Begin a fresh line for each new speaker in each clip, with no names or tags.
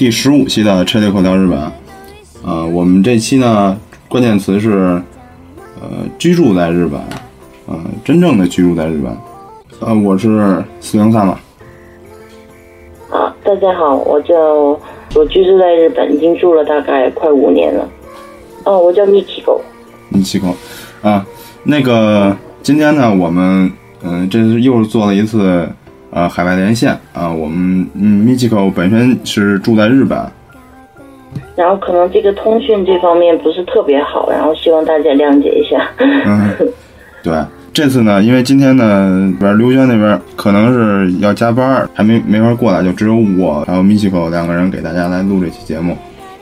第十五期的《车队口条日本》。呃，我们这期呢，关键词是呃居住在日本，呃真正的居住在日本。呃，我是四零三嘛。
啊，大家好，我叫我居住在日本，已经住了大概快五年了。哦，我叫 Mikiko。
米奇狗啊，那个今天呢，我们嗯、这是又做了一次呃海外连线啊。我们嗯米奇口本身是住在日本，
然后可能这个通讯这方面不是特别好，然后希望大家谅解一下。
嗯，对，这次呢，因为今天呢，边刘娟那边可能是要加班，还没没法过来，就只有我还有米奇口两个人给大家来录这期节目。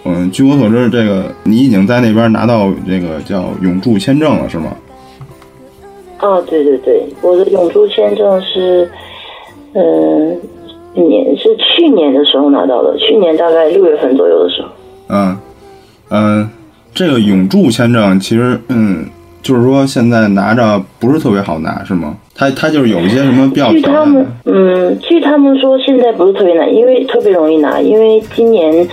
嗯，据我所知，这个你已经在那边拿到这个叫永驻签证了，是吗？
哦，对对对，我的永驻签证是，嗯、年是去年的时候拿到的，去年大概六月份左右的时候。
嗯嗯，这个永住签证其实嗯，就是说现在拿着不是特别好拿，是吗？他他就是有一些什么比较
据他们嗯，据他们说现在不是特别难，因为特别容易拿，因为今年，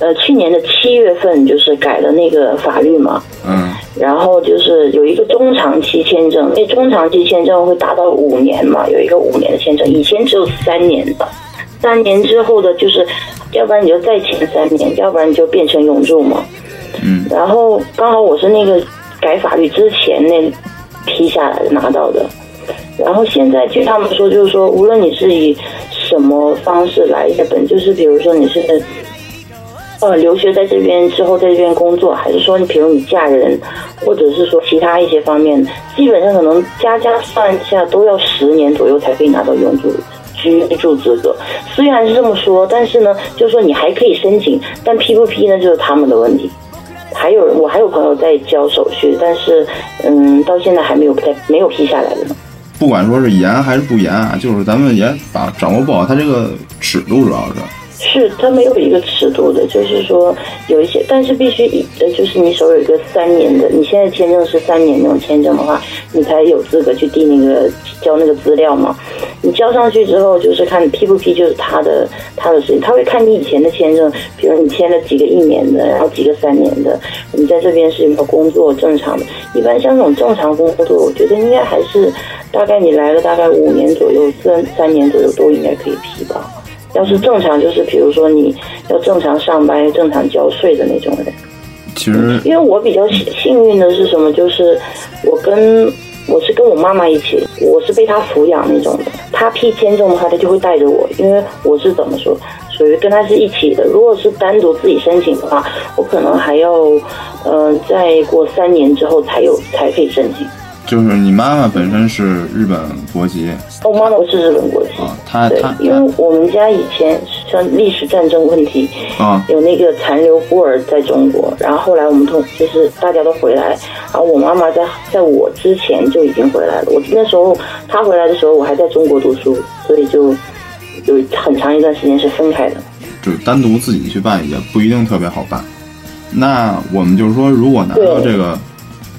呃，去年的七月份就是改了那个法律嘛，
嗯
然后就是有一个中长期签证，因为中长期签证会达到五年嘛，有一个五年的签证，以前只有三年的，三年之后的就是，要不然你就再签三年，要不然你就变成永住嘛。
嗯。
然后刚好我是那个改法律之前那批下来的拿到的，然后现在据他们说，就是说无论你是以什么方式来日本，就是比如说你是呃留学在这边之后在这边工作，还是说你比如你嫁人，或者是说其他一些方面，基本上可能加加算一下都要十年左右才可以拿到永住。居住资格虽然是这么说，但是呢，就是说你还可以申请，但批不批呢，就是他们的问题。还有，我还有朋友在交手续，但是嗯，到现在还没有在没有批下来的呢。
不管说是严还是不严啊，就是咱们也把掌握不好它这个尺度，主要是。
是，它没有一个尺度的，就是说有一些，但是必须以呃，就是你手有一个三年的，你现在签证是三年那种签证的话，你才有资格去递那个交那个资料嘛。你交上去之后，就是看批不批，就是他的他的事情，他会看你以前的签证，比如你签了几个一年的，然后几个三年的，你在这边是有没有工作正常的。一般像这种正常工作，我觉得应该还是大概你来了大概五年左右，三三年左右都应该可以批吧。要是正常，就是比如说你要正常上班、正常交税的那种人。
其实，
因为我比较幸幸运的是什么？就是我跟我是跟我妈妈一起，我是被她抚养那种的。她批签证的话，她就会带着我，因为我是怎么说，属于跟她是一起的。如果是单独自己申请的话，我可能还要，呃，再过三年之后才有才可以申请。
就是你妈妈本身是日本国籍
我妈妈是日本国籍。
啊，她她，
因为我们家以前像历史战争问题，
啊
有那个残留孤儿在中国，然后后来我们同就是大家都回来，然后我妈妈在在我之前就已经回来了。我那时候她回来的时候，我还在中国读书，所以就有很长一段时间是分开的。
就是单独自己去办也不一定特别好办。那我们就是说，如果拿到这个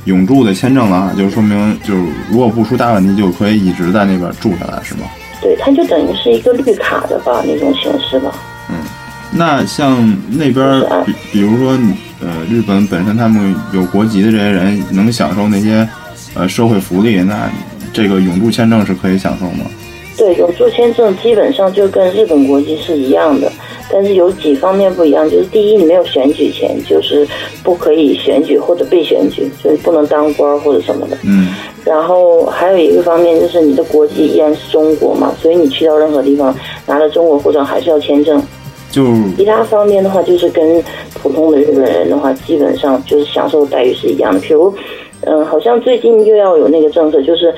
永住的签证了啊，就说明就是如果不出大问题，就可以一直在那边住下来，是吗？
对，它就等于是一个绿卡的吧那种形式吧。
嗯那像那边比比如说你呃日本本身他们有国籍的这些人能享受那些呃社会福利，那这个永住签证是可以享受吗？
对，永住签证基本上就跟日本国籍是一样的，但是有几方面不一样，就是第一，你没有选举权，就是不可以选举或者被选举，就是不能当官或者什么的。
嗯
然后还有一个方面就是你的国籍依然是中国嘛，所以你去到任何地方拿了中国护照还是要签证。
就
其他方面的话，就是跟普通的日本人的话，基本上就是享受待遇是一样的。比如，嗯、好像最近又要有那个政策，就是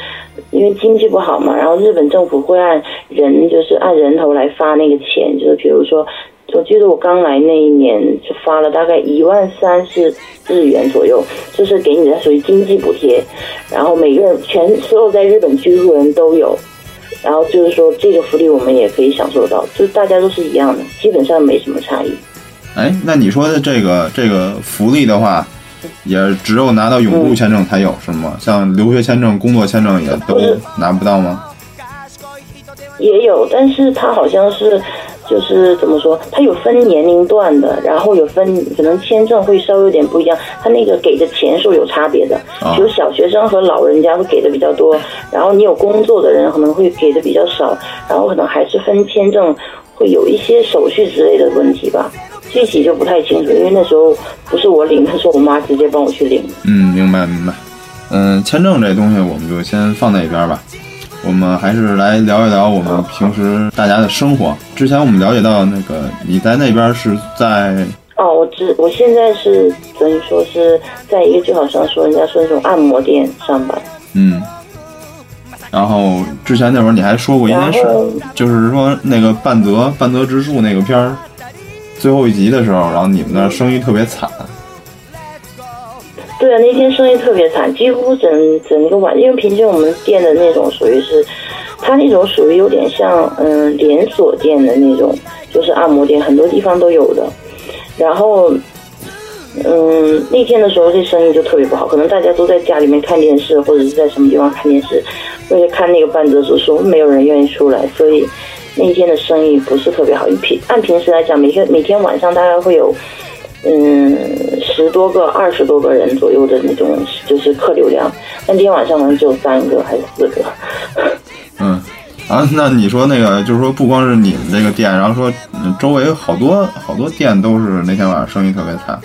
因为经济不好嘛，然后日本政府会按人就是按人头来发那个钱，就是比如说。我记得我刚来那一年就发了大概一万三是日元左右，就是给你的属于经济补贴，然后每个人全所有在日本居住的人都有，然后就是说这个福利我们也可以享受到，就大家都是一样的，基本上没什么差异。
哎，那你说的这个这个福利的话，也只有拿到永住签证才有、是吗？像留学签证、工作签证也都拿不到吗？
也有，但是它好像是，就是怎么说，它有分年龄段的，然后有分可能签证会稍微有点不一样，它那个给的钱数有差别的，
啊
比如小学生和老人家会给的比较多，然后你有工作的人可能会给的比较少，然后可能还是分签证会有一些手续之类的问题吧，具体就不太清楚，因为那时候不是我领，是我妈直接帮我去领。
嗯，明白明白。嗯，签证这东西我们就先放在一边吧。我们还是来聊一聊我们平时大家的生活。之前我们了解到，那个你在那边是在
哦，我知我现在是等于说是在一个就好像说人家说那种按摩店上班，
嗯，然后之前那会儿你还说过一件事就是说那个半泽半泽直树那个片儿最后一集的时候，然后你们那生意特别惨。
对啊，那天生意特别惨，几乎整整个晚，因为平时我们店的那种属于是，它那种属于有点像嗯连锁店的那种，就是按摩店，很多地方都有的。然后，嗯，那天的时候这生意就特别不好，可能大家都在家里面看电视，或者是在什么地方看电视，为了看那个半泽直树，没有人愿意出来，所以那一天的生意不是特别好。一平按平时来讲，每天每天晚上大概会有。嗯，十多个、二十多个人左右的那种，就是客流量。那天晚上好像只有三个还是四个。
嗯，啊，那你说那个，就是说不光是你们这个店，然后说嗯周围好多好多店都是那天晚上生意特别惨。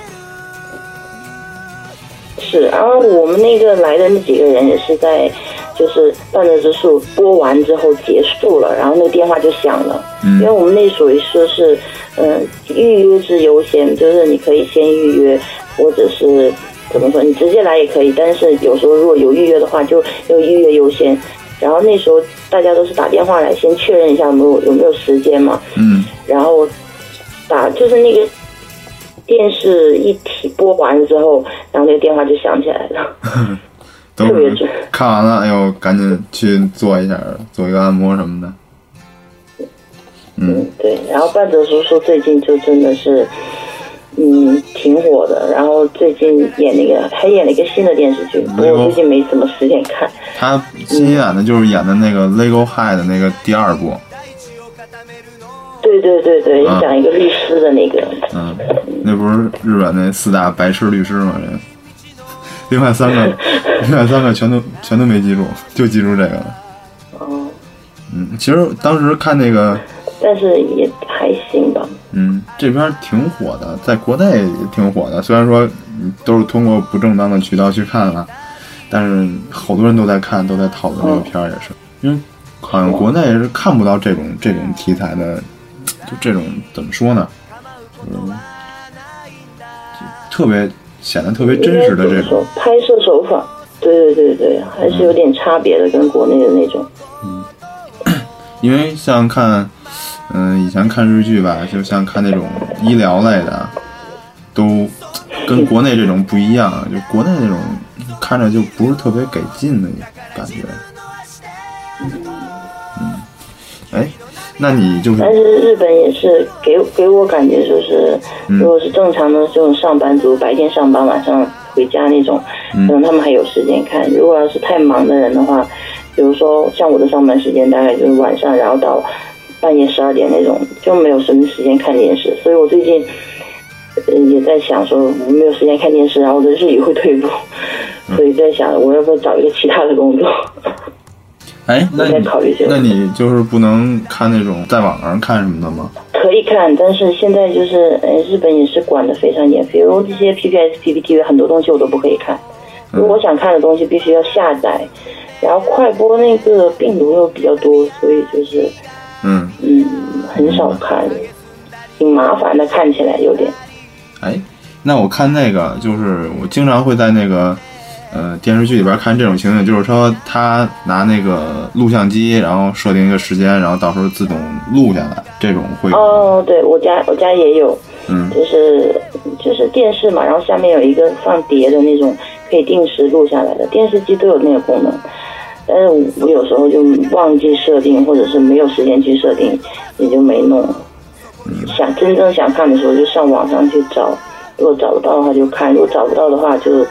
是，然后我们那个来的那几个人也是在，就是半泽直树播完之后结束了，然后那个电话就响了，因为
嗯
我们那属于说是，嗯，预约制优先，就是你可以先预约，或者是怎么说，你直接来也可以，但是有时候如果有预约的话，就要预约优先。然后那时候大家都是打电话来先确认一下有没有有没有时间嘛，
嗯
然后打就是那个电视一提播完之后，然后那个电话就响起来了。
都是看完了，哎呦，赶紧去做一下，做一个按摩什么的。嗯，
对，然后半泽叔叔最近就真的是，嗯，挺火的。然后最近演那个还演了一个新的电视剧，不过我最近没什么时间看。
他新演的就是演的那个《Legal High》的那个第二部。
对对对对，
啊
讲一个律师的那个。
嗯，那不是日本那四大白痴律师吗？这另外三个，另外三个全都全都没记住，就记住这个了。
哦，
嗯，其实当时看那个，
但是也还行吧。
嗯，这片儿挺火的，在国内也挺火的。虽然说嗯都是通过不正当的渠道去看了，但是好多人都在看，都在讨论这个片儿，也是因为好像国内是看不到这种这种题材的，就这种怎么说呢，就是就特别显得特别真实的这种。
拍摄手法，对对对对，还是有点差别的，跟国内的那种。
嗯因为像看，嗯、以前看日剧吧，就像看那种医疗类的，都跟国内这种不一样。就国内那种看着就不是特别给劲的感觉。嗯，哎，那你就是
但是日本也是给给我感觉就是，
嗯
如果是正常的这种上班族，白天上班，晚上回家那种，
嗯
可能他们还有时间看。如果要是太忙的人的话，比如说像我的上班时间大概就是晚上，然后到半夜十二点那种，就没有什么时间看电视。所以我最近呃也在想说，我没有时间看电视，然后我的日语会退步，
嗯
所以在想我要不要找一个其他的工作。
哎，那你
考虑这个
那你就是不能看那种在网上看什么的吗？
可以看，但是现在就是，呃，日本也是管得非常严，比如这些 PPS、PPTV 很多东西我都不可以看。如果我想看的东西，必须要下载，然后快播那个病毒又比较多，所以就是，
嗯，
嗯，很少看，挺麻烦的，看起来有点。
哎，那我看那个就是我经常会在那个呃电视剧里边看这种情景，就是说他拿那个录像机，然后设定一个时间，然后到时候自动录下来，这种会
哦，对我家我家也有，
嗯
就是就是电视嘛，然后下面有一个放碟的那种，可以定时录下来的，电视机都有那个功能。但是我有时候就忘记设定，或者是没有时间去设定，也就没弄。想真正想看的时候，就上网上去找，如果找得到的话就看，如果找不到的话就，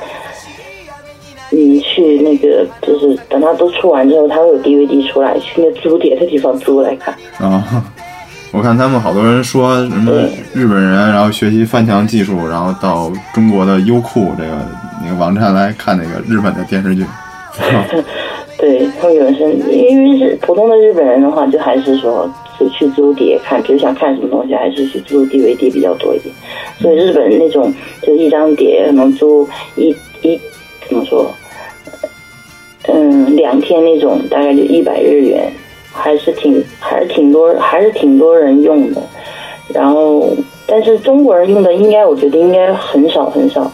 嗯，去那个就是等它都出完之后，它会有 DVD 出来，去那租碟的地方租来看。
啊。我看他们好多人说什么日本人，然后学习翻墙技术，然后到中国的优酷这个那个网站来看那个日本的电视剧。
对，他们有人是因为是普通的日本人的话，就还是说是去租碟看，比如想看什么东西，还是去租 DVD 比较多一点。所以日本那种就一张碟可能租一一怎么说，嗯，两天那种大概就一百日元，还是挺还是挺多还是挺多人用的。然后，但是中国人用的应该我觉得应该很少很少。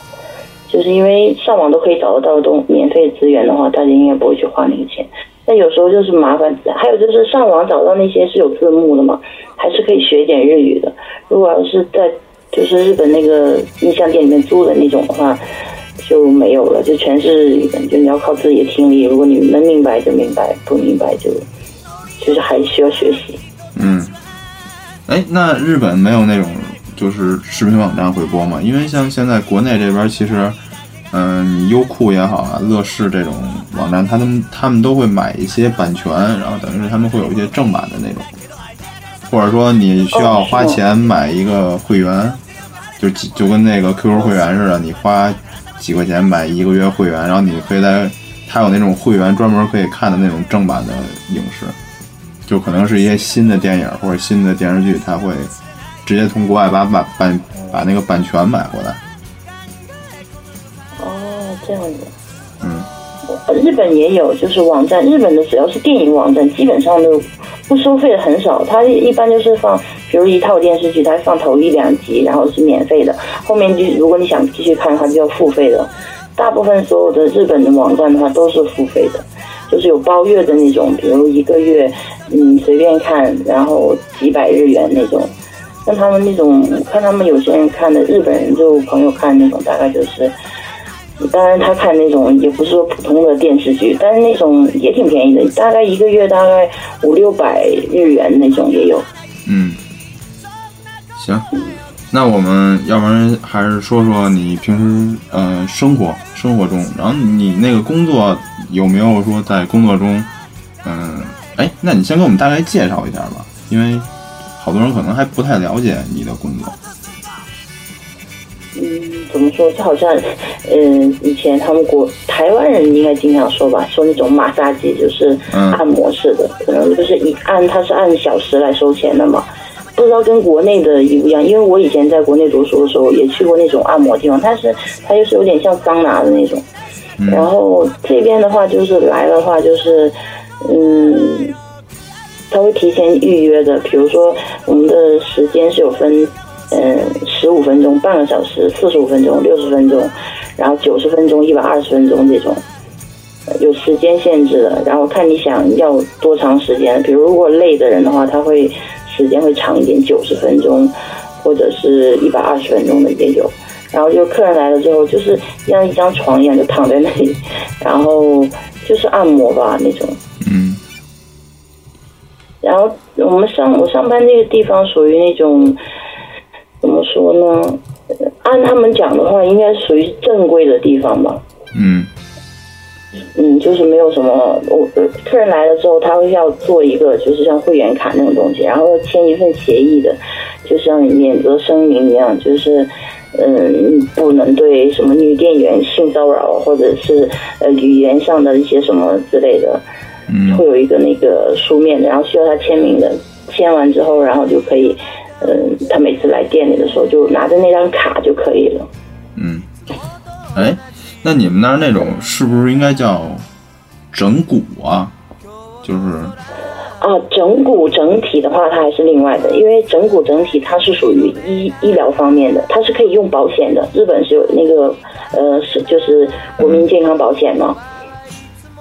就是因为上网都可以找得到东免费资源的话，大家应该不会去花那个钱。但有时候就是麻烦，还有就是上网找到那些是有字幕的嘛，还是可以学一点日语的。如果要是在就是日本那个音像店里面租的那种的话，就没有了，就全是日语的，就你要靠自己的听力。如果你能明白就明白，不明白就就是还需要学习。
嗯，哎，那日本没有那种就是视频网站会播吗？因为像现在国内这边其实，嗯、你优酷也好啊，乐视这种网站，他们他们都会买一些版权，然后等于是他们会有一些正版的那种，或者说你需要花钱买一个会员，就就跟那个 QQ 会员似的，你花几块钱买一个月会员，然后你可以在它有那种会员专门可以看的那种正版的影视。就可能是一些新的电影或者新的电视剧，他会直接从国外把版版把那个版权买回来。
哦，这样子。
嗯，
呃日本也有，就是网站，日本的只要是电影网站，基本上都不收费的很少。它一般就是放，比比如一套电视剧，它放头一两集，然后是免费的，后面就如果你想继续看的话，就要付费的。大部分所有的日本的网站的话都是付费的，就是有包月的那种，比如一个月，嗯，随便看，然后几百日元那种。像他们那种，看他们有些人看的，日本人就朋友看那种，大概就是。当然，他看那种也不是说普通的电视剧，但是那种也挺便宜的，大概一个月大概五六百日元那种也有。
嗯，行，那我们要不然还是说说你平时呃生活生活中，然后你那个工作有没有说在工作中，嗯、哎，那你先给我们大概介绍一下吧，因为好多人可能还不太了解你的工作。
嗯，怎么说？就好像，嗯、以前他们国台湾人应该经常说吧，说那种马杀鸡就是
嗯
按摩式的，可能就是一按它是按小时来收钱的嘛。不知道跟国内的一不一样，因为我以前在国内读书的时候也去过那种按摩地方，但是它就是有点像桑拿的那种。然后这边的话就是来的话就是，嗯，他会提前预约的，比如说我们的时间是有分，嗯，十五分钟、半个小时、四十五分钟、六十分钟，然后九十分钟、一百二十分钟这种，呃有时间限制的。然后看你想要多长时间，比如如果累的人的话，他会时间会长一点，九十分钟或者是一百二十分钟的也有。然后就客人来了之后，就是像一张床一样，就躺在那里，然后就是按摩吧那种。
嗯
然后我们上我上班那个地方属于那种怎么说呢？呃按他们讲的话，应该属于正规的地方吧。
嗯
嗯，就是没有什么，我呃客人来了之后，他会要做一个，就是像会员卡那种东西，然后要签一份协议的，就像免责声明一样，就是嗯，不能对什么女店员性骚扰，或者是呃语言上的一些什么之类的，
嗯
会有一个那个书面的，然后需要他签名的，签完之后，然后就可以，嗯，他每次来店里的时候就拿着那张卡就可以了。
嗯，哎，那你们那儿那种是不是应该叫整骨啊？就是
啊，整骨整体的话，它还是另外的，因为整骨整体它是属于医医疗方面的，它是可以用保险的。日本是有那个呃，是就是国民健康保险吗，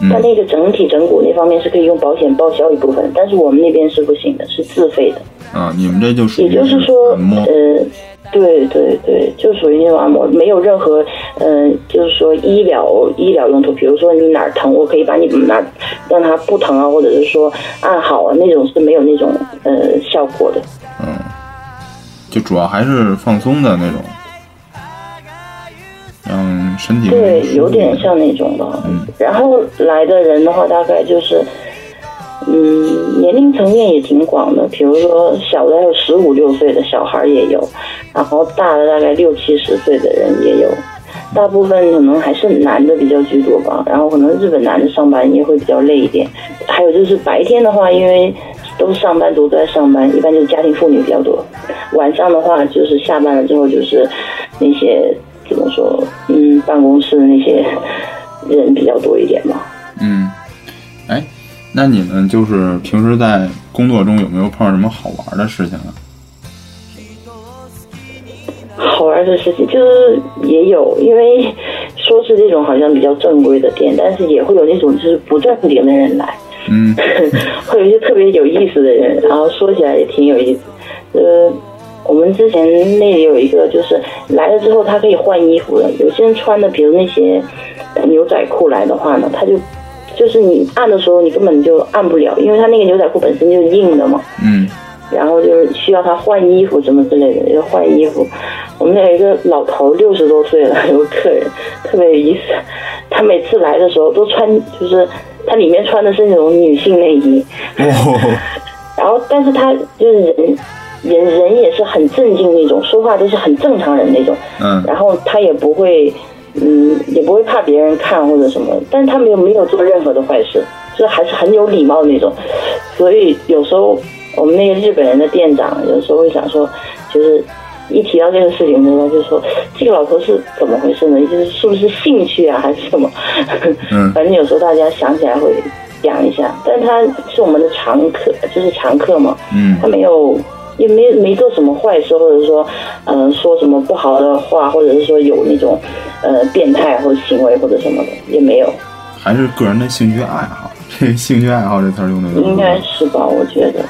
那个整体整骨那方面是可以用保险报销一部分，但是我们那边是不行的，是自费的。
啊，你们这就属于
也
于
就是说。呃，对对对，就属于那种按摩，没有任何，嗯、就是说医疗医疗用途，比如说你哪儿疼，我可以把你哪儿让它不疼啊，或者是说按好啊，那种是没有那种呃效果的。
嗯，就主要还是放松的那种，让身体
对有点像那种的。
嗯
然后来的人的话，大概就是，嗯，年龄层面也挺广的，比如说小的还有十五六岁的小孩也有，然后大的大概六七十岁的人也有，大部分可能还是男的比较居多吧。然后可能日本男的上班也会比较累一点，还有就是白天的话，因为都是上班族都在上班，一般就是家庭妇女比较多。晚上的话，就是下班了之后就是那些怎么说，嗯，办公室那些人比较多一点吧。
嗯，哎。那你们就是平时在工作中有没有碰到什么好玩的事情啊？
好玩的事情就是也有，因为说是这种好像比较正规的店，但是也会有那种就是不正经的人来，
嗯，
会有一些特别有意思的人，然后说起来也挺有意思。呃，我们之前那里有一个就是来了之后他可以换衣服的，有些人穿的比如那些牛仔裤来的话呢，他就。就是你按的时候，你根本就按不了，因为他那个牛仔裤本身就是硬的嘛。
嗯。
然后就是需要他换衣服什么之类的，要换衣服。我们那有一个老头，六十多岁了，有个客人特别有意思。他每次来的时候都穿，就是他里面穿的是那种女性内衣。
哦。
然后，但是他就是人，人人也是很镇静那种，说话都是很正常人那种。
嗯。
然后他也不会。嗯，也不会怕别人看或者什么，但是他没有没有做任何的坏事，就还是很有礼貌那种。所以有时候我们那个日本人的店长有时候会想说，就是一提到这个事情的时候，就说这个老头是怎么回事呢？就是是不是兴趣啊，还是什么？
嗯，
反正有时候大家想起来会讲一下，但他是我们的常客，就是常客嘛。
嗯，
他没有。也没没做什么坏事，或者说，嗯，说什么不好的话，或者是说有那种，呃，变态或者行为或者什么的，也没有。
还是个人的兴趣爱好，这兴趣爱好这词用的
应该是吧？我觉得，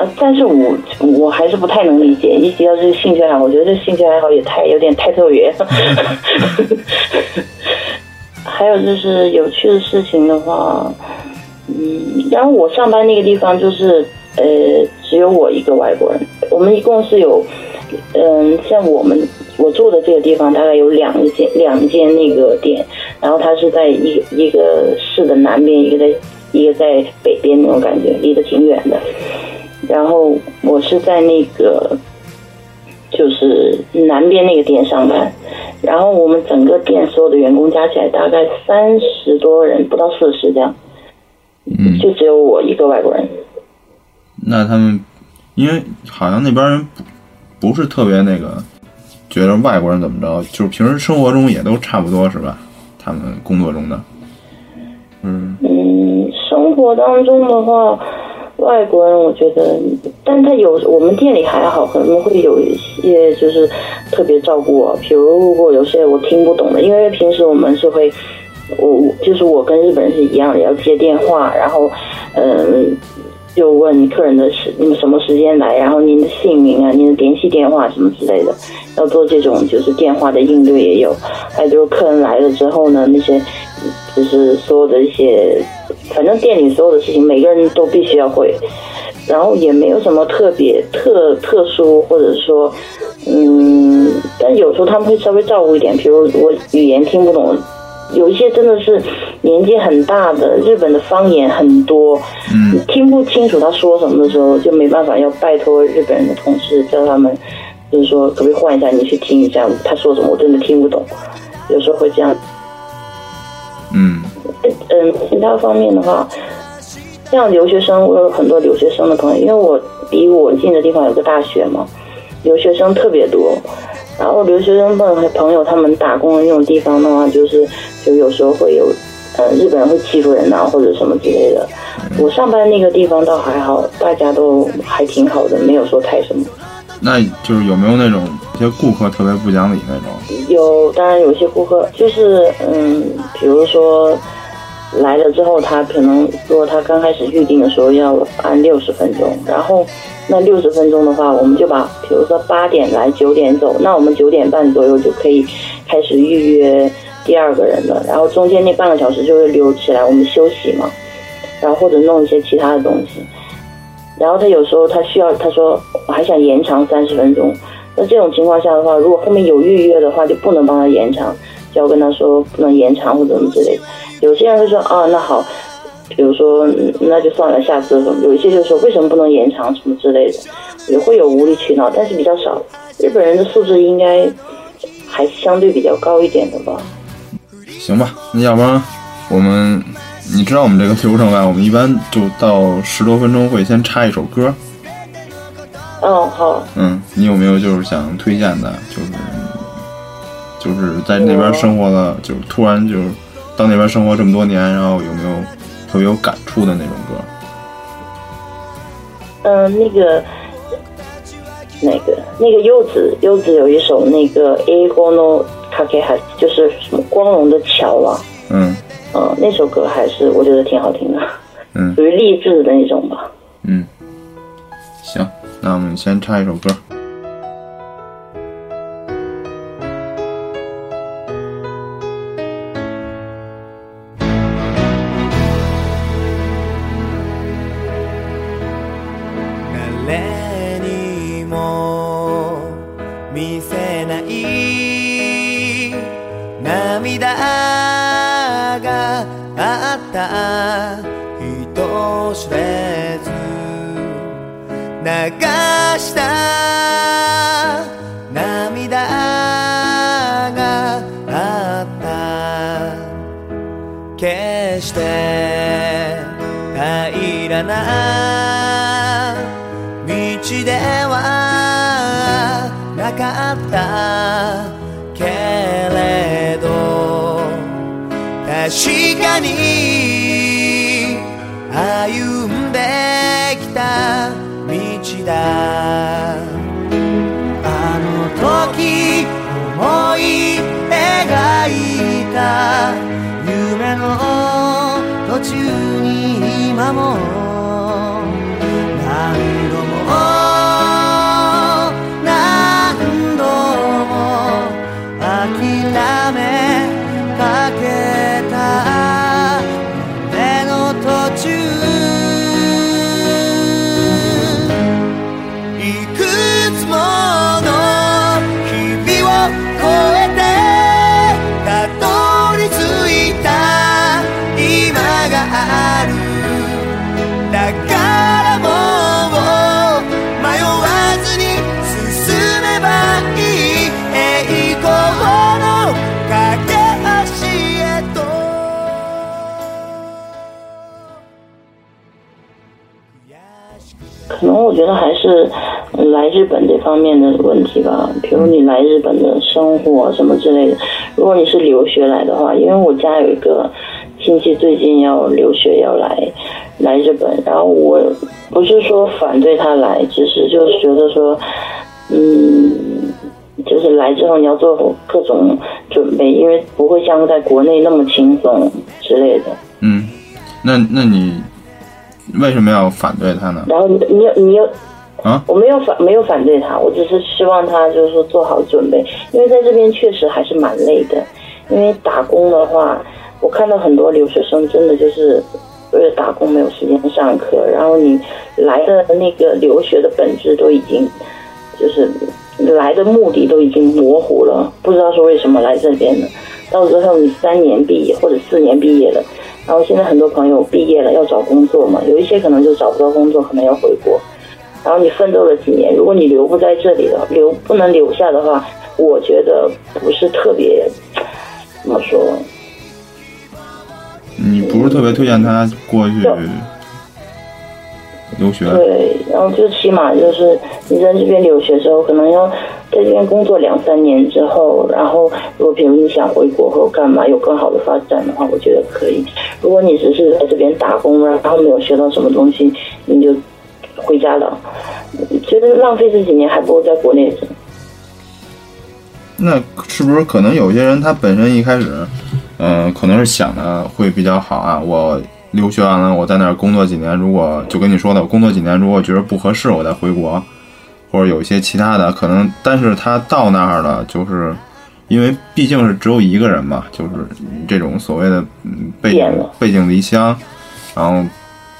啊，但是我我还是不太能理解，一提到这个兴趣爱好，我觉得这兴趣爱好也太有点太特别。还有就是有趣的事情的话，嗯，然后我上班那个地方就是。呃，只有我一个外国人。我们一共是有，嗯，像我们我住的这个地方，大概有两间两间那个店，然后它是在一一个市的南边，一个在一个在北边那种感觉，离得挺远的。然后我是在那个就是南边那个店上班，然后我们整个店所有的员工加起来大概三十多人，不到四十这样，
嗯，
就只有我一个外国人。
那他们，因为好像那边人不不是特别那个，觉得外国人怎么着，就是平时生活中也都差不多，是吧？他们工作中的，
嗯嗯，生活当中的话，外国人我觉得，但他有我们店里还好，可能会有一些就是特别照顾我，比如如果有些我听不懂的，因为平时我们是会，我就是我跟日本人是一样的，要接电话，然后嗯。就问客人的时，你们什么时间来？然后您的姓名啊，您的联系电话什么之类的，要做这种就是电话的应对也有。还有就是客人来了之后呢，那些就是所有的一些，反正店里所有的事情，每个人都必须要会。然后也没有什么特别特特殊，或者说，嗯，但有时候他们会稍微照顾一点，比如我语言听不懂。有一些真的是年纪很大的，日本的方言很多，
嗯，
听不清楚他说什么的时候，就没办法，要拜托日本人的同事叫他们，就是说可不可以换一下，你去听一下他说什么，我真的听不懂，有时候会这样。
嗯，
嗯，其他方面的话，像留学生，我有很多留学生的朋友，因为我离我近的地方有个大学嘛，留学生特别多。然后留学生朋朋友他们打工的那种地方的话，就是就有时候会有，呃，日本人会欺负人啊，或者什么之类的。我上班那个地方倒还好，大家都还挺好的，没有说太什么。
那就是有没有那种一些顾客特别不讲理那种？
有，当然有些顾客就是嗯，比如说来了之后，他可能说他刚开始预定的时候要按六十分钟，然后。那六十分钟的话，我们就把，比如说八点来，九点走，那我们九点半左右就可以开始预约第二个人了。然后中间那半个小时就会留起来，我们休息嘛，然后或者弄一些其他的东西。然后他有时候他需要，他说我还想延长三十分钟。那这种情况下的话，如果后面有预约的话，就不能帮他延长，就要跟他说不能延长或者什么之类的。有些人会说啊，那好。比如说嗯那就算了，下次有一些就是说为什么不能延长什么之类的，也会有无理取闹，但是比较少。日本人的素质应该还是相对比较高一点的吧。
行吧，那要不然我们，你知道我们这个流程吧？我们一般就到十多分钟会先插一首歌。
哦，好，
嗯，你有没有就是想推荐的？就是就是在那边生活了，就突然就是到那边生活这么多年，然后有没有特别有感触的那种歌？
嗯、那个那个那个柚子柚子有一首那个 A 光 no Kake 还就是什么光荣的桥啊，
嗯
嗯、那首歌还是我觉得挺好听的，
嗯
属于励志的那种吧。
嗯，行，那我们先唱一首歌。
觉得还是来日本这方面的问题吧，比如你来日本的生活什么之类的。如果你是留学来的话，因为我家有一个亲戚最近要留学要来来日本，然后我不是说反对他来，只是就是觉得说，嗯，就是来之后你要做各种准备，因为不会像在国内那么轻松之类的。
嗯，那那你为什么要反对他呢？
然后你你又你有
啊，
我没有反没有反对他，我只是希望他就是说做好准备，因为在这边确实还是蛮累的。因为打工的话，我看到很多留学生真的就是为了打工没有时间上课，然后你来的那个留学的本质都已经就是来的目的都已经模糊了，不知道是为什么来这边的。到时候你三年毕业或者四年毕业了，然后现在很多朋友毕业了要找工作嘛，有一些可能就找不到工作，可能要回国。然后你奋斗了几年，如果你留不在这里了留不能留下的话，我觉得不是特别怎么说，
你不是特别推荐他过去留学？
对，然后就起码就是你在这边留学之后，可能要在这边工作两三年之后，然后如果比如你想回国或干嘛有更好的发展的话，我觉得可以。如果你只是在这边打工，然后没有学到什么东西，你就回家了，觉得浪费这几年，还不如在国内。
那是不是可能有些人他本身一开始，嗯、可能是想的会比较好啊？我留学完了，我在那儿工作几年，如果就跟你说的，我工作几年，如果觉得不合适，我再回国，或者有一些其他的可能，但是他到那儿了，就是因为毕竟是只有一个人嘛，就是这种所谓的嗯背井背井离乡，然后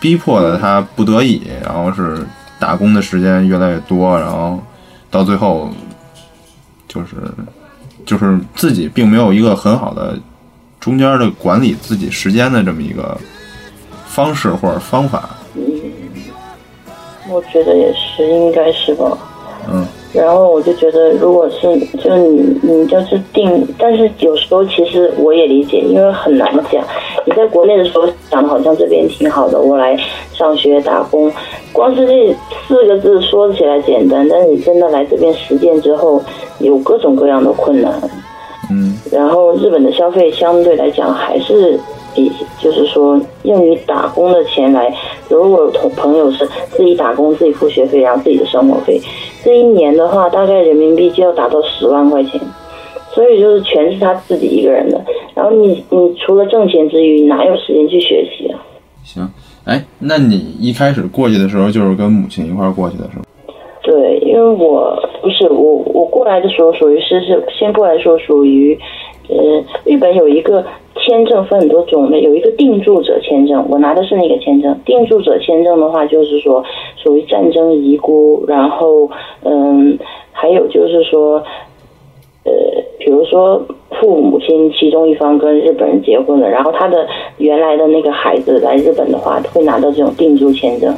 逼迫的他不得已，然后是打工的时间越来越多，然后到最后就是就是自己并没有一个很好的中间的管理自己时间的这么一个
方式或者方法？
嗯我觉得也是，应该是吧。
嗯
然后我就觉得，如果是就是你你就是定，但是有时候其实我也理解，因为很难讲。你在国内的时候想的好像这边挺好的，我来上学打工，光是这四个字说起来简单，但是你真的来这边实践之后，有各种各样的困难。
嗯
然后日本的消费相对来讲还是比，就是说用于打工的钱来，如果有同朋友是自己打工自己付学费，然后自己的生活费，这一年的话大概人民币就要达到十万块钱，所以就是全是他自己一个人的。然后你你除了挣钱之余，哪有时间去学习啊？
行。哎，那你一开始过去的时候，就是跟母亲一块儿过去的是吗？
对，因为我不是我我过来的时候属于是是先过来说属于，呃，日本有一个签证分很多种类，有一个定住者签证，我拿的是那个签证。定住者签证的话，就是说属于战争遗孤，然后嗯，还有就是说。呃，比如说父母亲其中一方跟日本人结婚了，然后他的原来的那个孩子来日本的话，会拿到这种定住签证。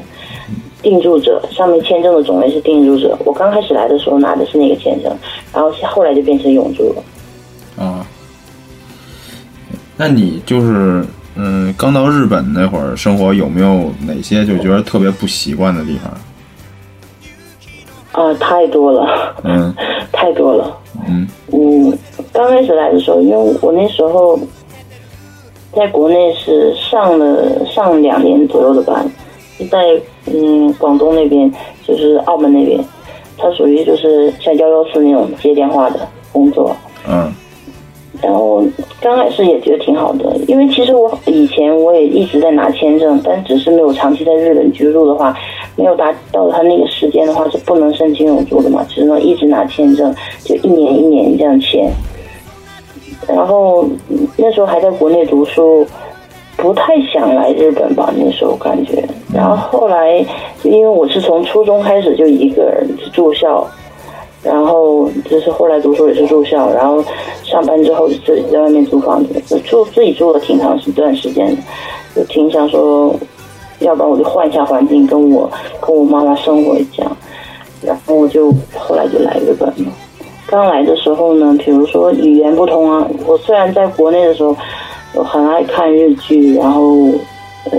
定住者上面签证的种类是定住者，我刚开始来的时候拿的是那个签证，然后后来就变成永住了。
嗯，那你就是嗯，刚到日本那会儿生活有没有哪些就觉得特别不习惯的地方？
啊，太多了，
嗯
太多了。
嗯
嗯，刚开始来的时候，因为我那时候在国内是上了上两年左右的班，就在嗯广东那边，就是澳门那边，它属于就是像幺幺四那种接电话的工作。
嗯
然后刚开始也觉得挺好的，因为其实我以前我也一直在拿签证，但只是没有长期在日本居住的话，没有达到他那个时间的话是不能申请永住的嘛，只能一直拿签证，就一年一年这样签。然后那时候还在国内读书，不太想来日本吧，那时候感觉。然后后来因为我是从初中开始就一个人住校，然后就是后来读书也是住校，然后上班之后就自己在外面租房子，就住自己住了挺长一段时间的，就挺想说，要不然我就换一下环境，跟我跟我妈妈生活一下，然后我就后来就来日本了。刚来的时候呢，比如说语言不通啊，我虽然在国内的时候，我很爱看日剧，然后呃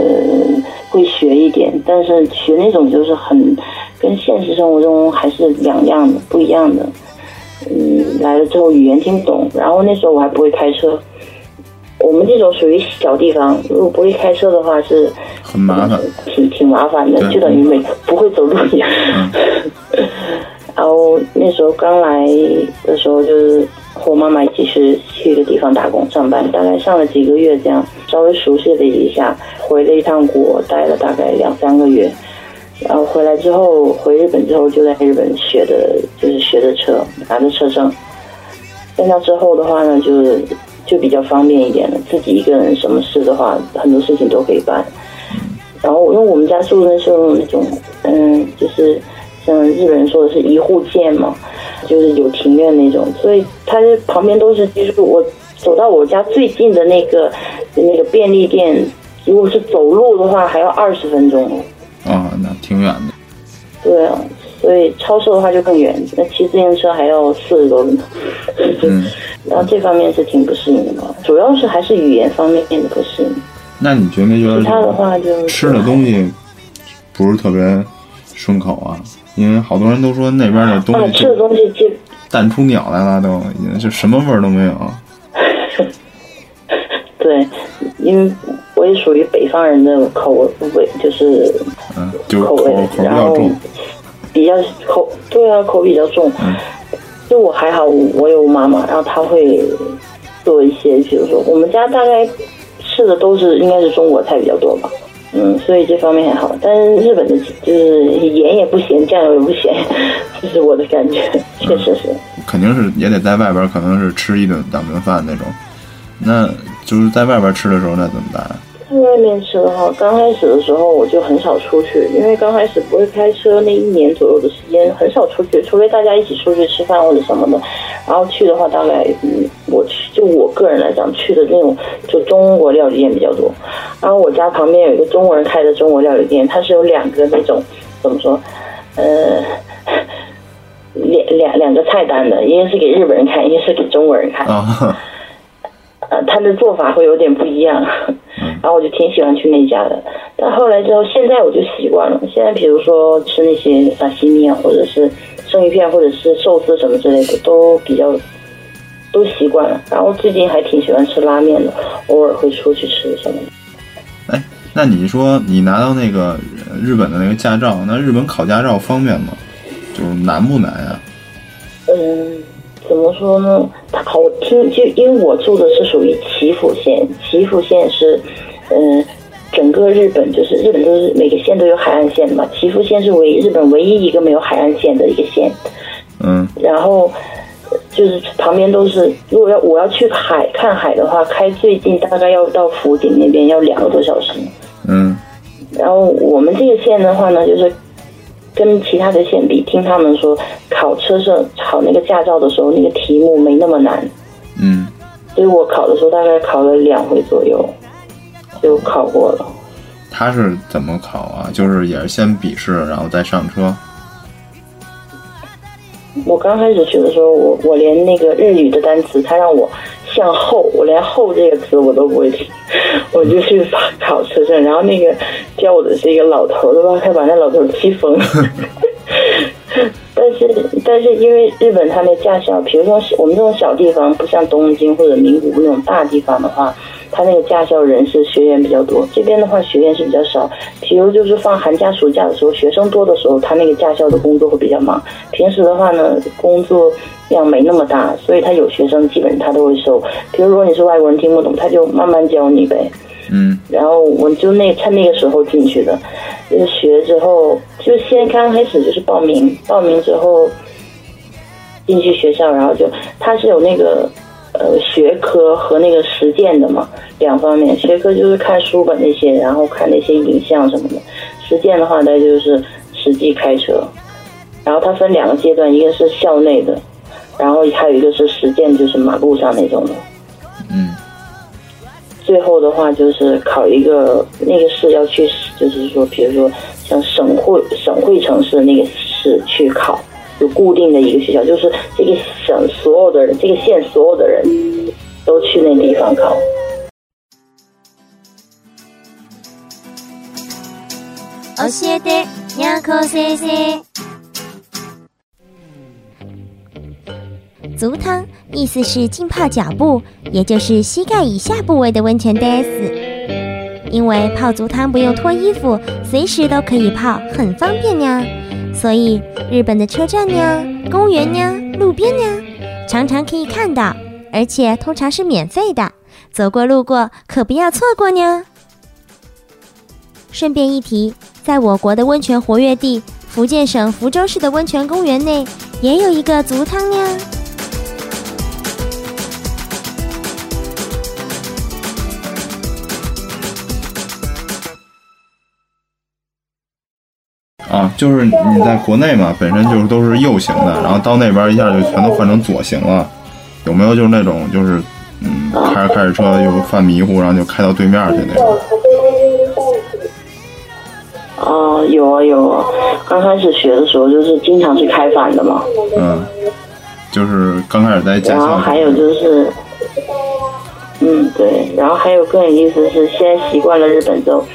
会学一点，但是学那种就是很跟现实生活中还是两样的，不一样的。嗯，来了之后语言听不懂，然后那时候我还不会开车。我们这种属于小地方，如果不会开车的话是
很麻烦。
挺挺麻烦的，就等于没不会走路一样。然后那时候刚来的时候，就是和我妈妈一起去去一个地方打工上班，大概上了几个月，这样稍微熟悉了一下，回了一趟国，待了大概两三个月。然后回来之后，回日本之后就在日本学的，就是学的车，拿着车证。在那之后的话呢，就就比较方便一点了，自己一个人什么事的话，很多事情都可以办。然后因为我们家住的是那种，嗯，就是像日本人说的是一户建嘛，就是有庭院那种，所以它旁边都是就是我走到我家最近的那个那个便利店，如果是走路的话还要二十分钟。
啊，那挺远的。
对啊，所以超市的话就更远，那骑自行车还要四十多分钟。
嗯，
然后这方面是挺不适应的吧，主要是还是语言方面的不适应，
那你觉没觉得
其他的话就
吃的东西不是特别顺口啊？因为好多人都说那边的东
啊，
西
吃的东西就
淡出鸟来了，都已经就什么味儿都没有。
对，因为我也属于北方人的口味，就是
嗯，就是口
口味
口比
然后
较重。
比较口对啊，口比较重。
嗯
就我还好，我有妈妈，然后她会做一些，比如说我们家大概吃的都是应该是中国菜比较多吧。嗯，所以这方面还好，但是日本的就是盐也不咸，酱油也不咸，这是我的感觉，确实是。
肯定是也得在外边，可能是吃一顿两顿饭那种。那就是在外边吃的时候，那怎么办？
在外面吃的话，刚开始的时候我就很少出去，因为刚开始不会开车，那一年左右的时间很少出去，除非大家一起出去吃饭或者什么的。然后去的话，大概嗯，我去就就我个人来讲，去的那种就中国料理店比较多。然后我家旁边有一个中国人开的中国料理店，它是有两个那种怎么说，呃，两两两个菜单的，一个是给日本人看，一个是给中国人看。
啊，
呃，他的做法会有点不一样，然后我就挺喜欢去那家的。但后来之后，现在我就习惯了。现在比如说吃那些沙西米啊，或者是生鱼片，或者是寿司什么之类的，都比较都习惯了。然后最近还挺喜欢吃拉面的，偶尔会出去吃什么的。
哎，那你说你拿到那个呃日本的那个驾照，那日本考驾照方便吗？就是难不难呀、
嗯，怎么说呢？他考，我听就因为我住的是属于岐阜县，岐阜县是，嗯，整个日本就是日本都是每个县都有海岸线的嘛，岐阜县是唯日本唯一一个没有海岸线的一个县。
嗯
然后呃就是旁边都是，如果要我要去海看海的话，开最近大概要到福井那边要两个多小时。
嗯
然后我们这个县的话呢，就是跟其他的县比，听他们说考车上考那个驾照的时候，那个题目没那么难，
嗯，
所以我考的时候大概考了两回左右，就考过了。
他是怎么考啊？就是也是先笔试，然后再上车。
我刚开始学的时候，我我连那个日语的单词，他让我向后，我连后这个词我都不会听，我就去考车证，然后那个教我的是一个老头的话，他把那老头气疯了。但是但是因为日本他那驾校，比如说我们这种小地方，不像东京或者名古屋那种大地方的话，它那个驾校人是学员比较多。这边的话学员是比较少，比如就是放寒假暑假的时候，学生多的时候，他那个驾校的工作会比较忙。平时的话呢，工作量没那么大，所以他有学生基本他都会收。比如如果你是外国人听不懂，他就慢慢教你呗。
嗯
然后我就那趁那个时候进去的，就是学之后，就先刚开始就是报名，报名之后进去学校，然后就他是有那个呃学科和那个实践的嘛，两方面。学科就是看书本那些，然后看那些影像什么的；实践的话，那就是实际开车。然后它分两个阶段，一个是校内的，然后还有一个是实践，就是马路上那种的。
嗯
最后的话就是考一个那个市要去，就是说，比如说像省会省会城市那个市去考，有固定的一个学校，就是这个省所有的人，这个县所有的人都去那地方考。
教えてにゃこ先生。足汤意思是浸泡脚部，也就是膝盖以下部位的温泉 des。因为泡足汤不用脱衣服，随时都可以泡，很方便呀。 所以日本的车站呀、公园呀、路边呀，常常可以看到，而且通常是免费的，走过路过可不要错过呢。顺便一提，在我国的温泉活跃地福建省福州市的温泉公园内，也有一个足汤呢。
啊，就是你在国内嘛，本身就是都是右行的，然后到那边一下就全都换成左行了。有没有就是那种就是嗯，开着开着车又犯迷糊，然后就开到对面去那种？
啊，有啊有啊，刚开始学的时候就是经常是开反的嘛，
嗯，就是刚开始在驾校，
然后还有就是，嗯对，然后还有更有意思的是，现在习惯了日本之后，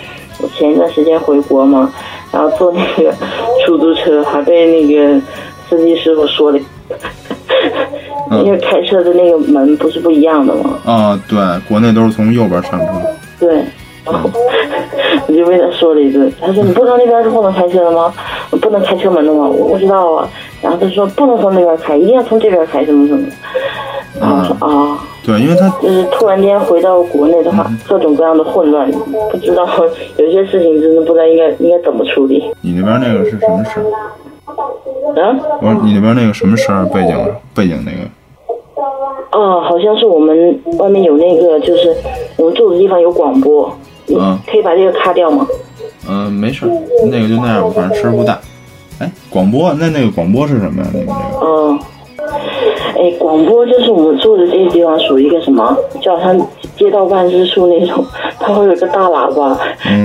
我前一段时间回国嘛，然后坐那个出租车，还被那个司机师傅说的，因为开车的那个门不是不一样的吗，
啊，对，国内都是从右边上车。
对，然后我就被他说了一顿，他说你不知道那边是不能开车的吗？不能开车门的吗？我不知道啊。然后他说不能从那边开，一定要从这边开，什么什么的。然后我说啊，
对，因为他
就是突然间回到国内的话，各种各样的混乱，不知道 有些事情真的不知道应该应该怎么处理。
你那边那个是什么声？
啊，
我说你那边那个什么声？背景背景那个
哦，好像是我们外面有那个，就是我们住的地方有广播，
嗯
可以把这个卡掉吗？
嗯、没事，那个就那样吧，反正声儿不大。哎，广播那那个广播是什么呀？那个那个
哦，哎，广播就是我们住的这个地方属于一个什么，就好像街道办事处那种，它会有个大喇叭，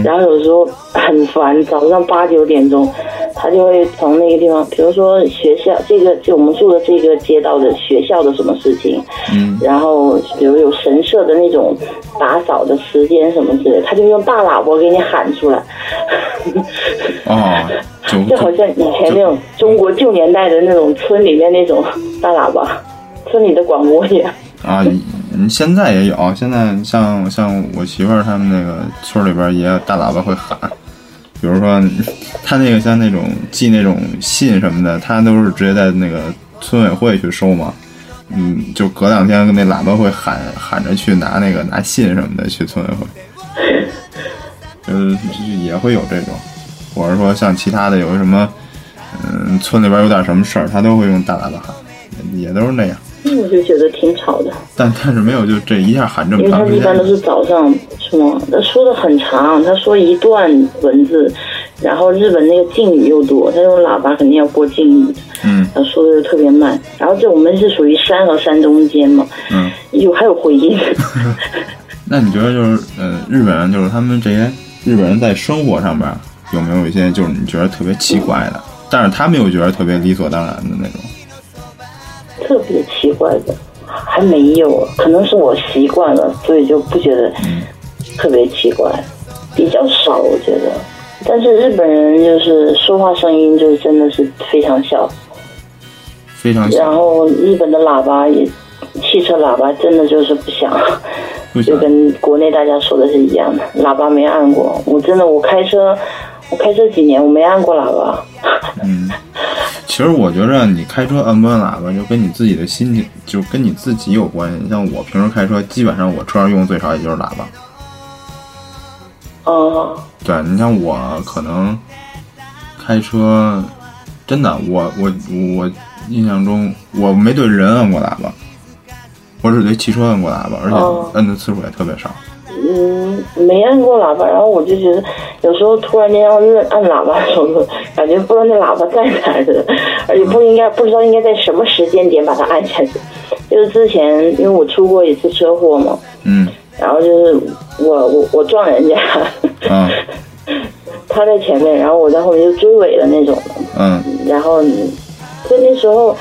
然后有时候很烦，早上八九点钟，他就会从那个地方，比如说学校这个就我们住的这个街道的学校的什么事情，
嗯，
然后比如有神社的那种打扫的时间什么之类，他就用大喇叭给你喊出来。
就
好像以前那种中国旧年代的那种村里面那种大喇叭，村里的广播一样。
啊，现在也有，现在像像我媳妇儿他们那个村里边也有大喇叭会喊，比如说 他那个像那种寄那种信什么的，他都是直接在那个村委会去收嘛，嗯，就隔两天那喇叭会喊喊着去拿那个拿信什么的去村委会，就是也会有这种，或者说像其他的有什么，嗯，村里边有点什么事儿，他都会用大喇叭喊，也都是那样。
我就觉得挺吵的，
但但是没有就这一下喊这么
因为他一般都是早上是吗？他说的很长，他说一段文字，然后日本那个敬语又多，他用喇叭肯定要播敬语的，
嗯
他说的又特别慢。然后这我们是属于山和山中间嘛，
嗯，
有还有回音，
那你觉得就是呃日本人就是他们这些日本人在生活上边有没有一些就是你觉得特别奇怪的，但是他们又觉得特别理所当然的那种？
特别奇怪的还没有，可能是我习惯了，所以就不觉得特别奇怪，比较少我觉得。但是日本人就是说话声音就真的是非常小，
非常小，
然后日本的喇叭也，汽车喇叭真的就是不响，
不小。
就跟国内大家说的是一样的，喇叭没按过。我真的我开车，我开车几年我没按过喇叭。
嗯，其实我觉着你开车按不按喇叭，就跟你自己的心情，就跟你自己有关系。你像我平时开车，基本上我车上用的最少也就是喇叭。
哦，
对你像我可能开车，真的，我我我印象中我没对人按过喇叭，我只对汽车按过喇叭，而
哦
且按的次数也特别少。
嗯，没按过喇叭，然后我就觉得有时候突然间要按按喇叭的时候，感觉不知道那喇叭在哪儿的，而且不应该不知道应该在什么时间点把它按下去。就是之前因为我出过一次车祸嘛，
嗯。
然后就是我我我撞人家，
嗯
他在前面，然后我在后面就追尾的那种，
嗯。
然后就那时候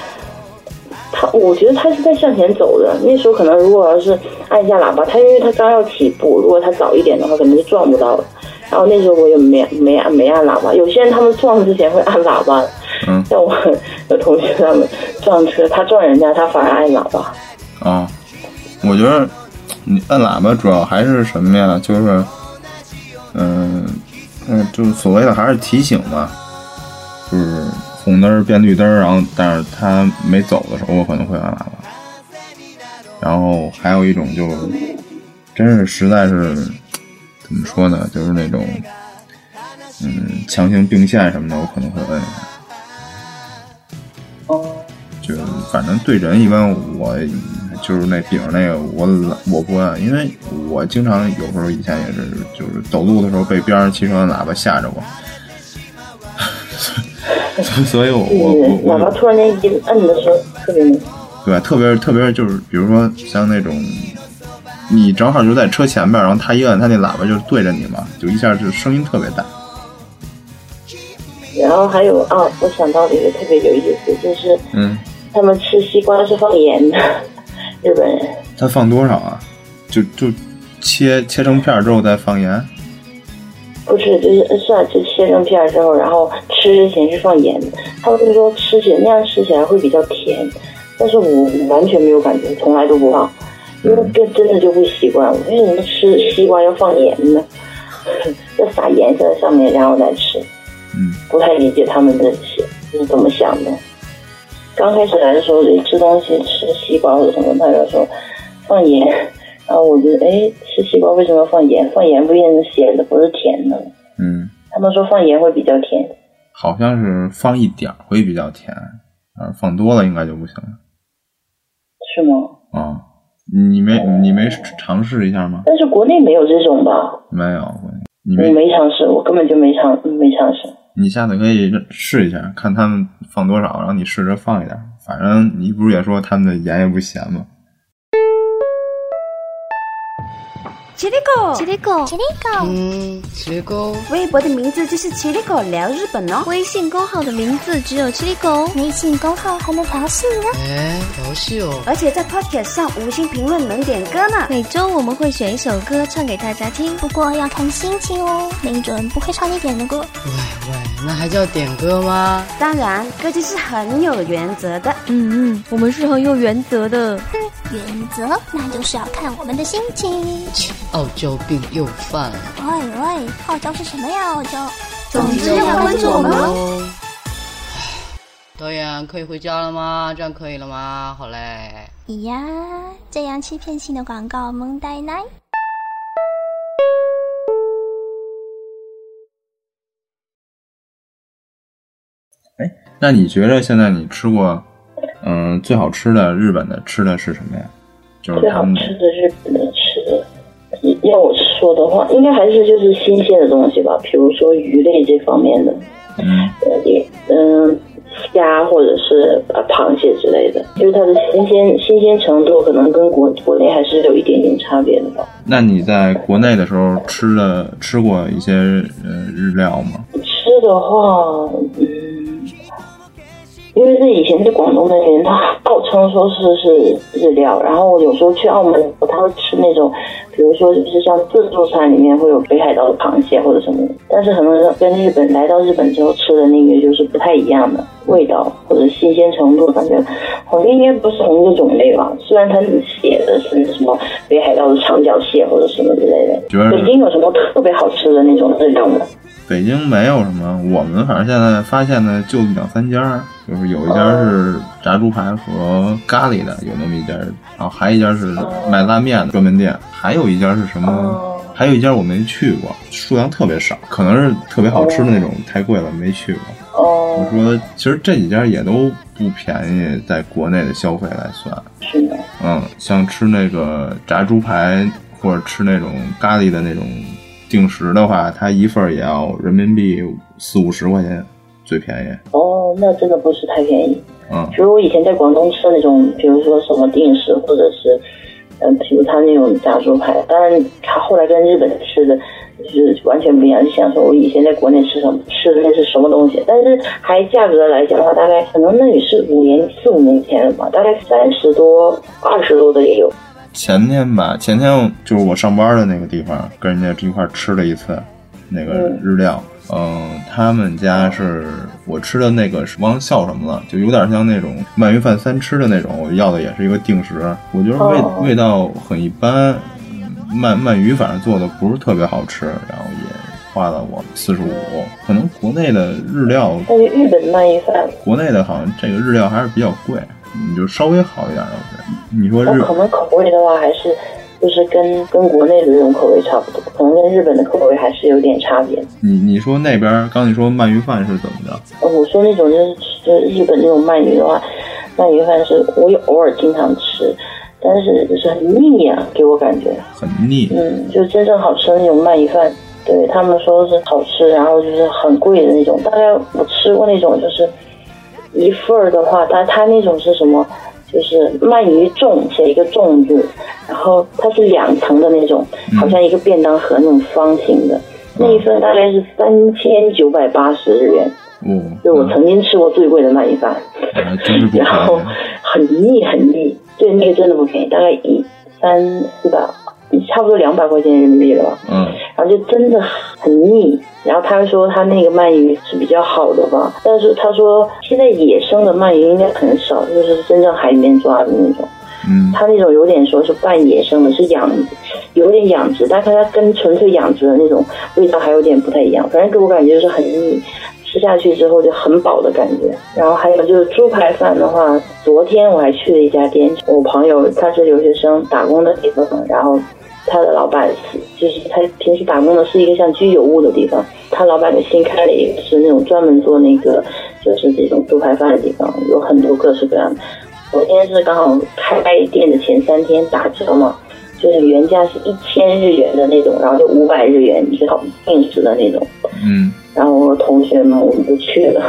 他我觉得他是在向前走的，那时候可能如果要是按一下喇叭，他因为他刚要起步，如果他早一点的话，可能就撞不到了。然后那时候我也没没按没按喇叭，有些人他们撞之前会按喇叭，
嗯
像我有同学他们撞车，他撞人家，他反而按喇叭。
啊，我觉得你按喇叭主要还是什么呀？就是嗯嗯，就是所谓的还是提醒嘛，就是红灯变绿灯，然后但是他没走的时候，我可能会按喇叭。然后还有一种就真是实在是怎么说呢，就是那种嗯强行并线什么的，我可能会摁一下。就反正对人一般我就是那顶那个我懒我不按，因为我经常有时候以前也是就是走路的时候被边上汽车的喇叭吓着过，所以我我
是
我我
喇叭突然间一摁的时候特别
对特别特别就是比如说像那种你正好就在车前面，然后他一摁他那喇叭就对着你嘛，就一下就声音特别大。
然后还有啊，我想到了一个特别有意思，就是
嗯，
他们吃西瓜是放盐的，日本人。
他放多少啊？就就切切成片儿之后再放盐。
不是，就是是啊，就切成片之后，然后吃之前是放盐的。他们就说吃起来那样吃起来会比较甜，但是我完全没有感觉，从来都不放，因为这真的就不习惯。为什么吃西瓜要放盐呢？要撒盐在上面，然后再吃。
嗯，
不太理解他们的是是怎么想的。刚开始来的时候，吃东西吃西瓜或者什么，他就说放盐，然后我就哎，吃西瓜为什么要放盐？放盐不变成咸的，不是甜的。
嗯。
他们说放盐会比较甜，
好像是放一点儿会比较甜，啊，放多了应该就不行了
是吗？
啊。你没你没尝试一下吗？
但是国内没有这种吧？
没有，你没
尝试，我根本就没尝没尝试。
你下次可以试一下，看他们放多少，然后你试着放一点，反正你不是也说他们的盐也不咸吗？
奇力狗，
奇力狗，奇力狗，
嗯，奇力狗
微博的名字就是奇力狗聊日本哦。
微信公号的名字只有奇力狗，微信公号还能调戏呢。
哎，调戏哦，
而且在 Podcast 上五星评论能点歌呢。
每周我们会选一首歌唱给大家听，不过要看心情哦，没准不会唱你点的歌。
喂喂，那还叫点歌吗？
当然，歌就是很有原则的。
嗯嗯，我们是很有原则的。
原则那就是要看我们的心情。
切傲娇病又犯了。
喂喂，傲娇是什么呀？傲娇。
总之要关注我们哦。
哦。导演可以回家了吗？这样可以了吗？好嘞。
咦呀，这样欺骗性的广告萌呆奶。
那你觉得现在你吃过，嗯、最好吃的日本的吃的是什么呀？就是
最
他们
好吃的日本的吃的，要我说的话，应该还是就是新鲜的东西吧，比如说鱼类这方面的，
嗯
呃，也嗯，虾或者是呃螃蟹之类的，就是它的新鲜新鲜程度可能跟国国内还是有一点点差别的吧。
那你在国内的时候吃的吃过一些呃日料吗？
吃的话，嗯，因为是以前在广东那边，他号称说是是日料，然后我有时候去澳门，他会吃那种，比如说就是像自助餐里面会有北海道的螃蟹或者什么，但是很多人跟日本来到日本之后吃的那个就是不太一样的味道或者新鲜程度，感觉好像应该不是同一个种类吧。虽然它写的是什么北海道的长脚蟹或者什么之类的，北京有什么特别好吃的那种日料吗？
北京没有什么，我们反正现在发现的就两三家，就是有一家是炸猪排和咖喱的，有那么一家，然后还一家是卖拉面的专门店，还有一家是什么？
哦
还有一家我没去过，数量特别少，可能是特别好吃的那种，太贵了没去过。
哦
我，说，其实这几家也都不便宜，在国内的消费来算，
是的。
嗯，像吃那个炸猪排或者吃那种咖喱的那种定时的话，它一份也要人民币四五十块钱，最便宜。
哦，那真的不是太便宜。
嗯
比如我以前在广东吃的那种，比如说什么定食，或者是，嗯、比如他那种炸猪排，当然他后来跟日本吃的就是完全不一样。就想说我以前在国内吃什么吃的那是什么东西，但是还价格来讲的话，大概可能那也是五年四五年前了吧，大概三十多、二十多的也有。
前天吧，前天就是我上班的那个地方，跟人家一块儿吃了一次那个
嗯
日料。嗯，他们家是我吃的那个是忘了叫什么了，就有点像那种鳗鱼饭三吃的那种。我要的也是一个定时，我觉得味、
哦
味道很一般，嗯鳗鳗鱼反正做的不是特别好吃，然后也花了我四十五。可能国内的日料，
但是日本鳗鱼饭，
国内的好像这个日料还是比较贵，你就稍微好一点的。我觉得你说日
我可能口味的话还是就是跟跟国内的这种口味差不多，可能跟日本的口味还是有点差别。
你你说那边刚你说鳗鱼饭是怎么着？
呃我说那种就是就是日本那种鳗鱼的话，鳗鱼饭是我也偶尔经常吃，但是就是很腻啊、给我感觉。
很腻。
嗯，就真正好吃的那种鳗鱼饭，对他们说是好吃，然后就是很贵的那种。大概我吃过那种，就是一份儿的话，它它那种是什么？就是鳗鱼粽写一个粽字，然后它是两层的那种，好像一个便当盒那种方形的。那一份大概是三千九百八十日元，
嗯，
就我曾经吃过最贵的鳗鱼饭。然后。很腻很腻，对，那个真的不便宜，大概一三四百，差不多两百块钱人民币了吧。
嗯，
然后就真的很腻。然后他说他那个鳗鱼是比较好的吧，但是他说现在野生的鳗鱼应该很少，就是真正海里面抓的那种。
嗯，
他那种有点说是半野生的，是养，有点养殖，但是它跟纯粹养殖的那种味道还有点不太一样。反正给我感觉就是很腻，吃下去之后就很饱的感觉。然后还有就是猪排饭的话，昨天我还去了一家店，我朋友他是留学生打工的地方，然后他的老板是就是他平时打工的是一个像居酒屋的地方，他老板就新开了一个是那种专门做那个就是这种猪排饭的地方，有很多各式各样的。昨天是刚好开店的前三天打折嘛，就是原价是一千日元的那种，然后就五百日元，最好定时的那种。
嗯，
然后我和同学们我们就去了，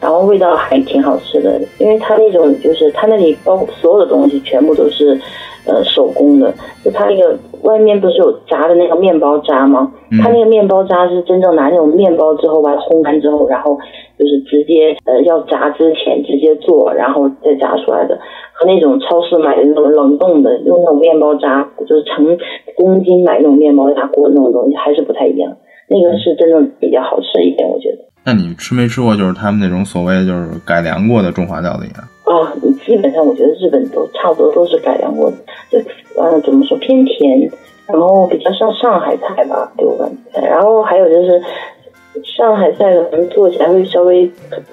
然 然后味道还挺好吃的，因为他那种就是他那里包所有的东西全部都是呃手工的，就它那个外面不是有炸的那个面包渣吗？它那个面包渣是真正拿那种面包之后把它烘干之后，然后就是直接呃要炸之前直接做，然后再炸出来的，和那种超市买的那种冷冻的用那种面包渣，就是成公斤买那种面包渣锅那种东西还是不太一样，那个是真正比较好吃一点，我觉得。
那你吃没吃过就是他们那种所谓就是改良过的中华料理啊？
哦，你基本上我觉得日本都差不多都是改良过的，就呃怎么说偏甜，然后比较像上海菜吧，对我感觉。然后还有就是上海菜可能做起来会稍微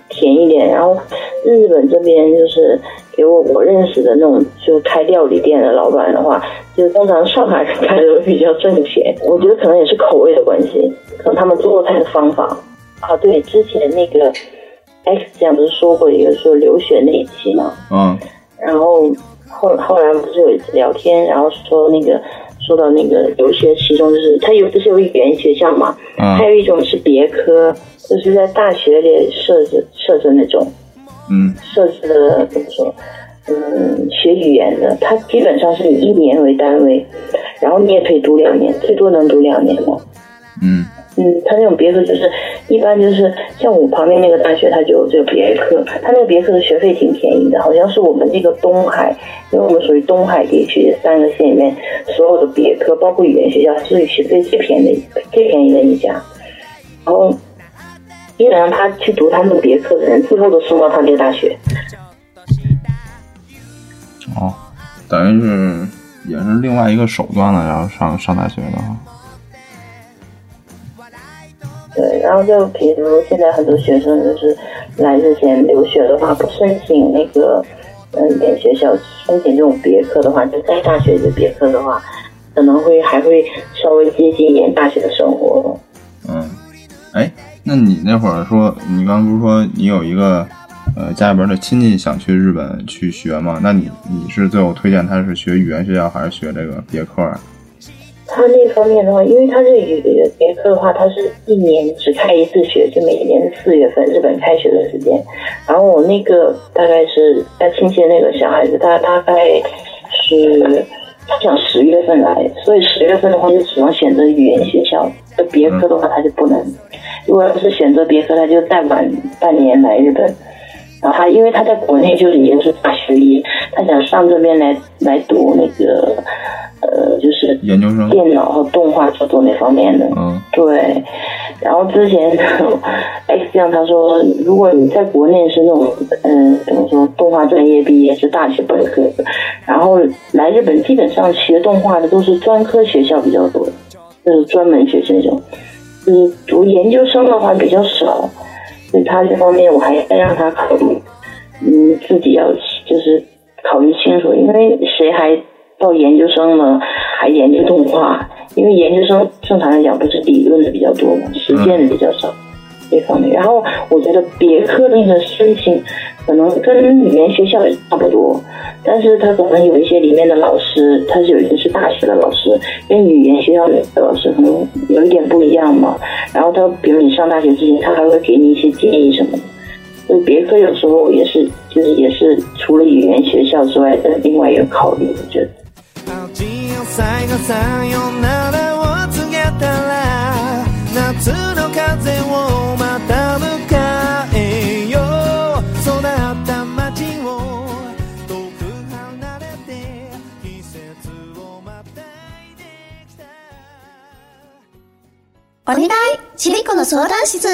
甜一点，然后日本这边就是给我我认识的那种就开料理店的老板的话，就通常上海人开的会比较挣钱，我觉得可能也是口味的关系，可能他们做菜的方法。啊，对，之前那个 X 酱不是说过一个说留学那一期吗？
嗯，
然后后后来不是有一次聊天，然后说那个说到那个留学，其中就是他有不是有语言学校嘛，
嗯
还有一种是别科，就是在大学里设置设置那种
嗯
设置的怎么说？嗯，学语言的，它基本上是以一年为单位，然后你也可以读两年，最多能读两年嘛。
嗯
嗯，他那种别科就是一般就是像我旁边那个大学，他就有这个别科，他那个别科的学费挺便宜的，好像是我们这个东海，因为我们属于东海地区三个县里面所有的别科，包括语言学校，是学费最便宜的最便宜的一家。然后基本上他去读他们别科的人，最后都送到他这个大学。
哦，等于是也是另外一个手段了，然后上上大学的。
对，然后就比如现在很多学生就是来之前留学的话，不申请那个嗯语言学校，申请这种别科的话，就在大学的别科的话，可能会还会稍微接近一点大学的生活。
嗯，哎，那你那会儿说，你刚刚不是说你有一个呃家里边的亲戚想去日本去学吗？那你你是最后推荐他是学语言学校还是学这个别科啊？
他那方面的话，因为他这语别科的话，他是一年只开一次学，就每年四月份日本开学的时间。然后我那个大概是他亲戚那个小孩子，他大概是他想十月份来，所以十月份的话就只能选择语言学校。那别科的话他就不能，如果要是选择别科，他就再晚半年来日本。然后他因为他在国内就是已经是大学医，他想上这边来来读那个呃就是
研究生
电脑和动画制作那方面的。
嗯
对，然后之前 X 酱他说，如果你在国内是那种嗯怎么说动画专业毕业是大学本科，然后来日本基本上学动画的都是专科学校比较多，就是专门学这种，嗯，读研究生的话比较少，所以他这方面我还再让他考虑，嗯，自己要就是考虑清楚，因为谁还到研究生呢，还研究动画？因为研究生正常来讲不是理论的比较多嘛，实践的比较少。这方面，然后我觉得别科的那个申请可能跟语言学校也差不多，但是他可能有一些里面的老师，他是有一些是大学的老师，跟语言学校的老师可能有一点不一样嘛。然后他比如你上大学之前，他还会给你一些建议什么的。所以别科有时候也是，就是也是除了语言学校之外的另外一个考虑，我觉得。
味を探さよならを告げたら夏の風をまた迎えよう。育った街を遠く離れて季節をまたいできた。
お願いちびっこの相談室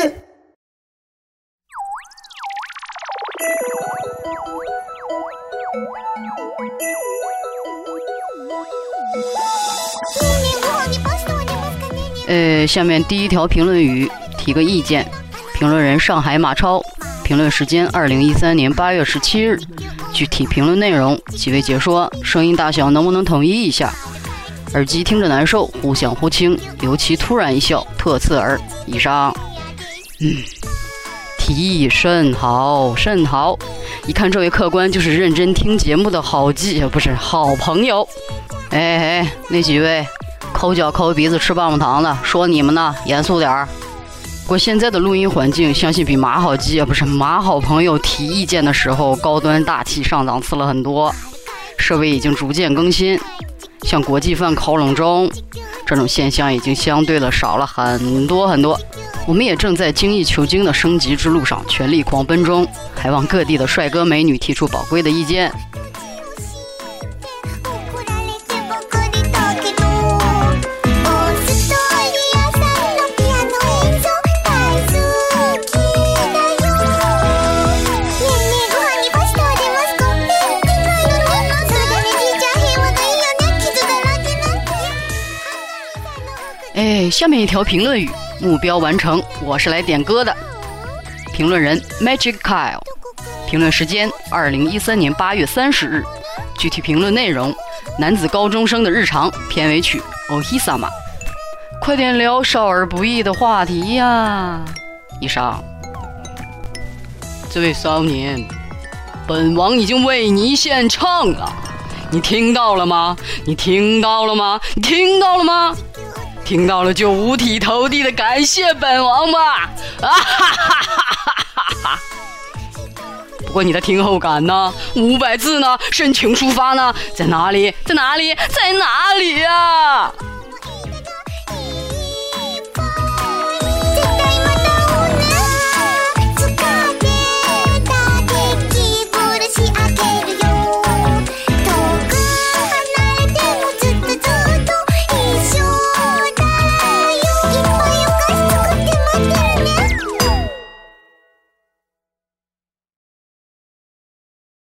呃，下面第一条评论语提个意见，评论人上海马超，评论时间二零一三年八月十七日，具体评论内容几位解说，声音大小能不能统一一下？耳机听着难受，忽响忽轻，尤其突然一笑，特刺耳。以上，嗯，提议甚好甚好，一看这位客官就是认真听节目的好记，不是好朋友。哎哎，那几位抠脚抠鼻子吃棒棒糖的，说你们呢，严肃点儿。过现在的录音环境，相信比马好基啊不是马好朋友提意见的时候高端大气上档次了很多。设备已经逐渐更新，向国际范靠拢中，这种现象已经相对的少了很多很多。我们也正在精益求精的升级之路上全力狂奔中，还望各地的帅哥美女提出宝贵的意见。下面一条评论语，目标完成，我是来点歌的。评论人 Magic Kyle，评论时间二零一三年八月三十日，具体评论内容：男子高中生的日常片尾曲《o h i s a m a 快点聊少儿不宜的话题呀！以上，这位少年，本王已经为你献唱了，你听到了吗？你听到了吗？你听到了吗？听到了就五体投地的感谢本王吧！啊哈哈哈哈哈哈！不过你的听后感呢？五百字呢？深情抒发呢？在哪里？在哪里？在哪里呀？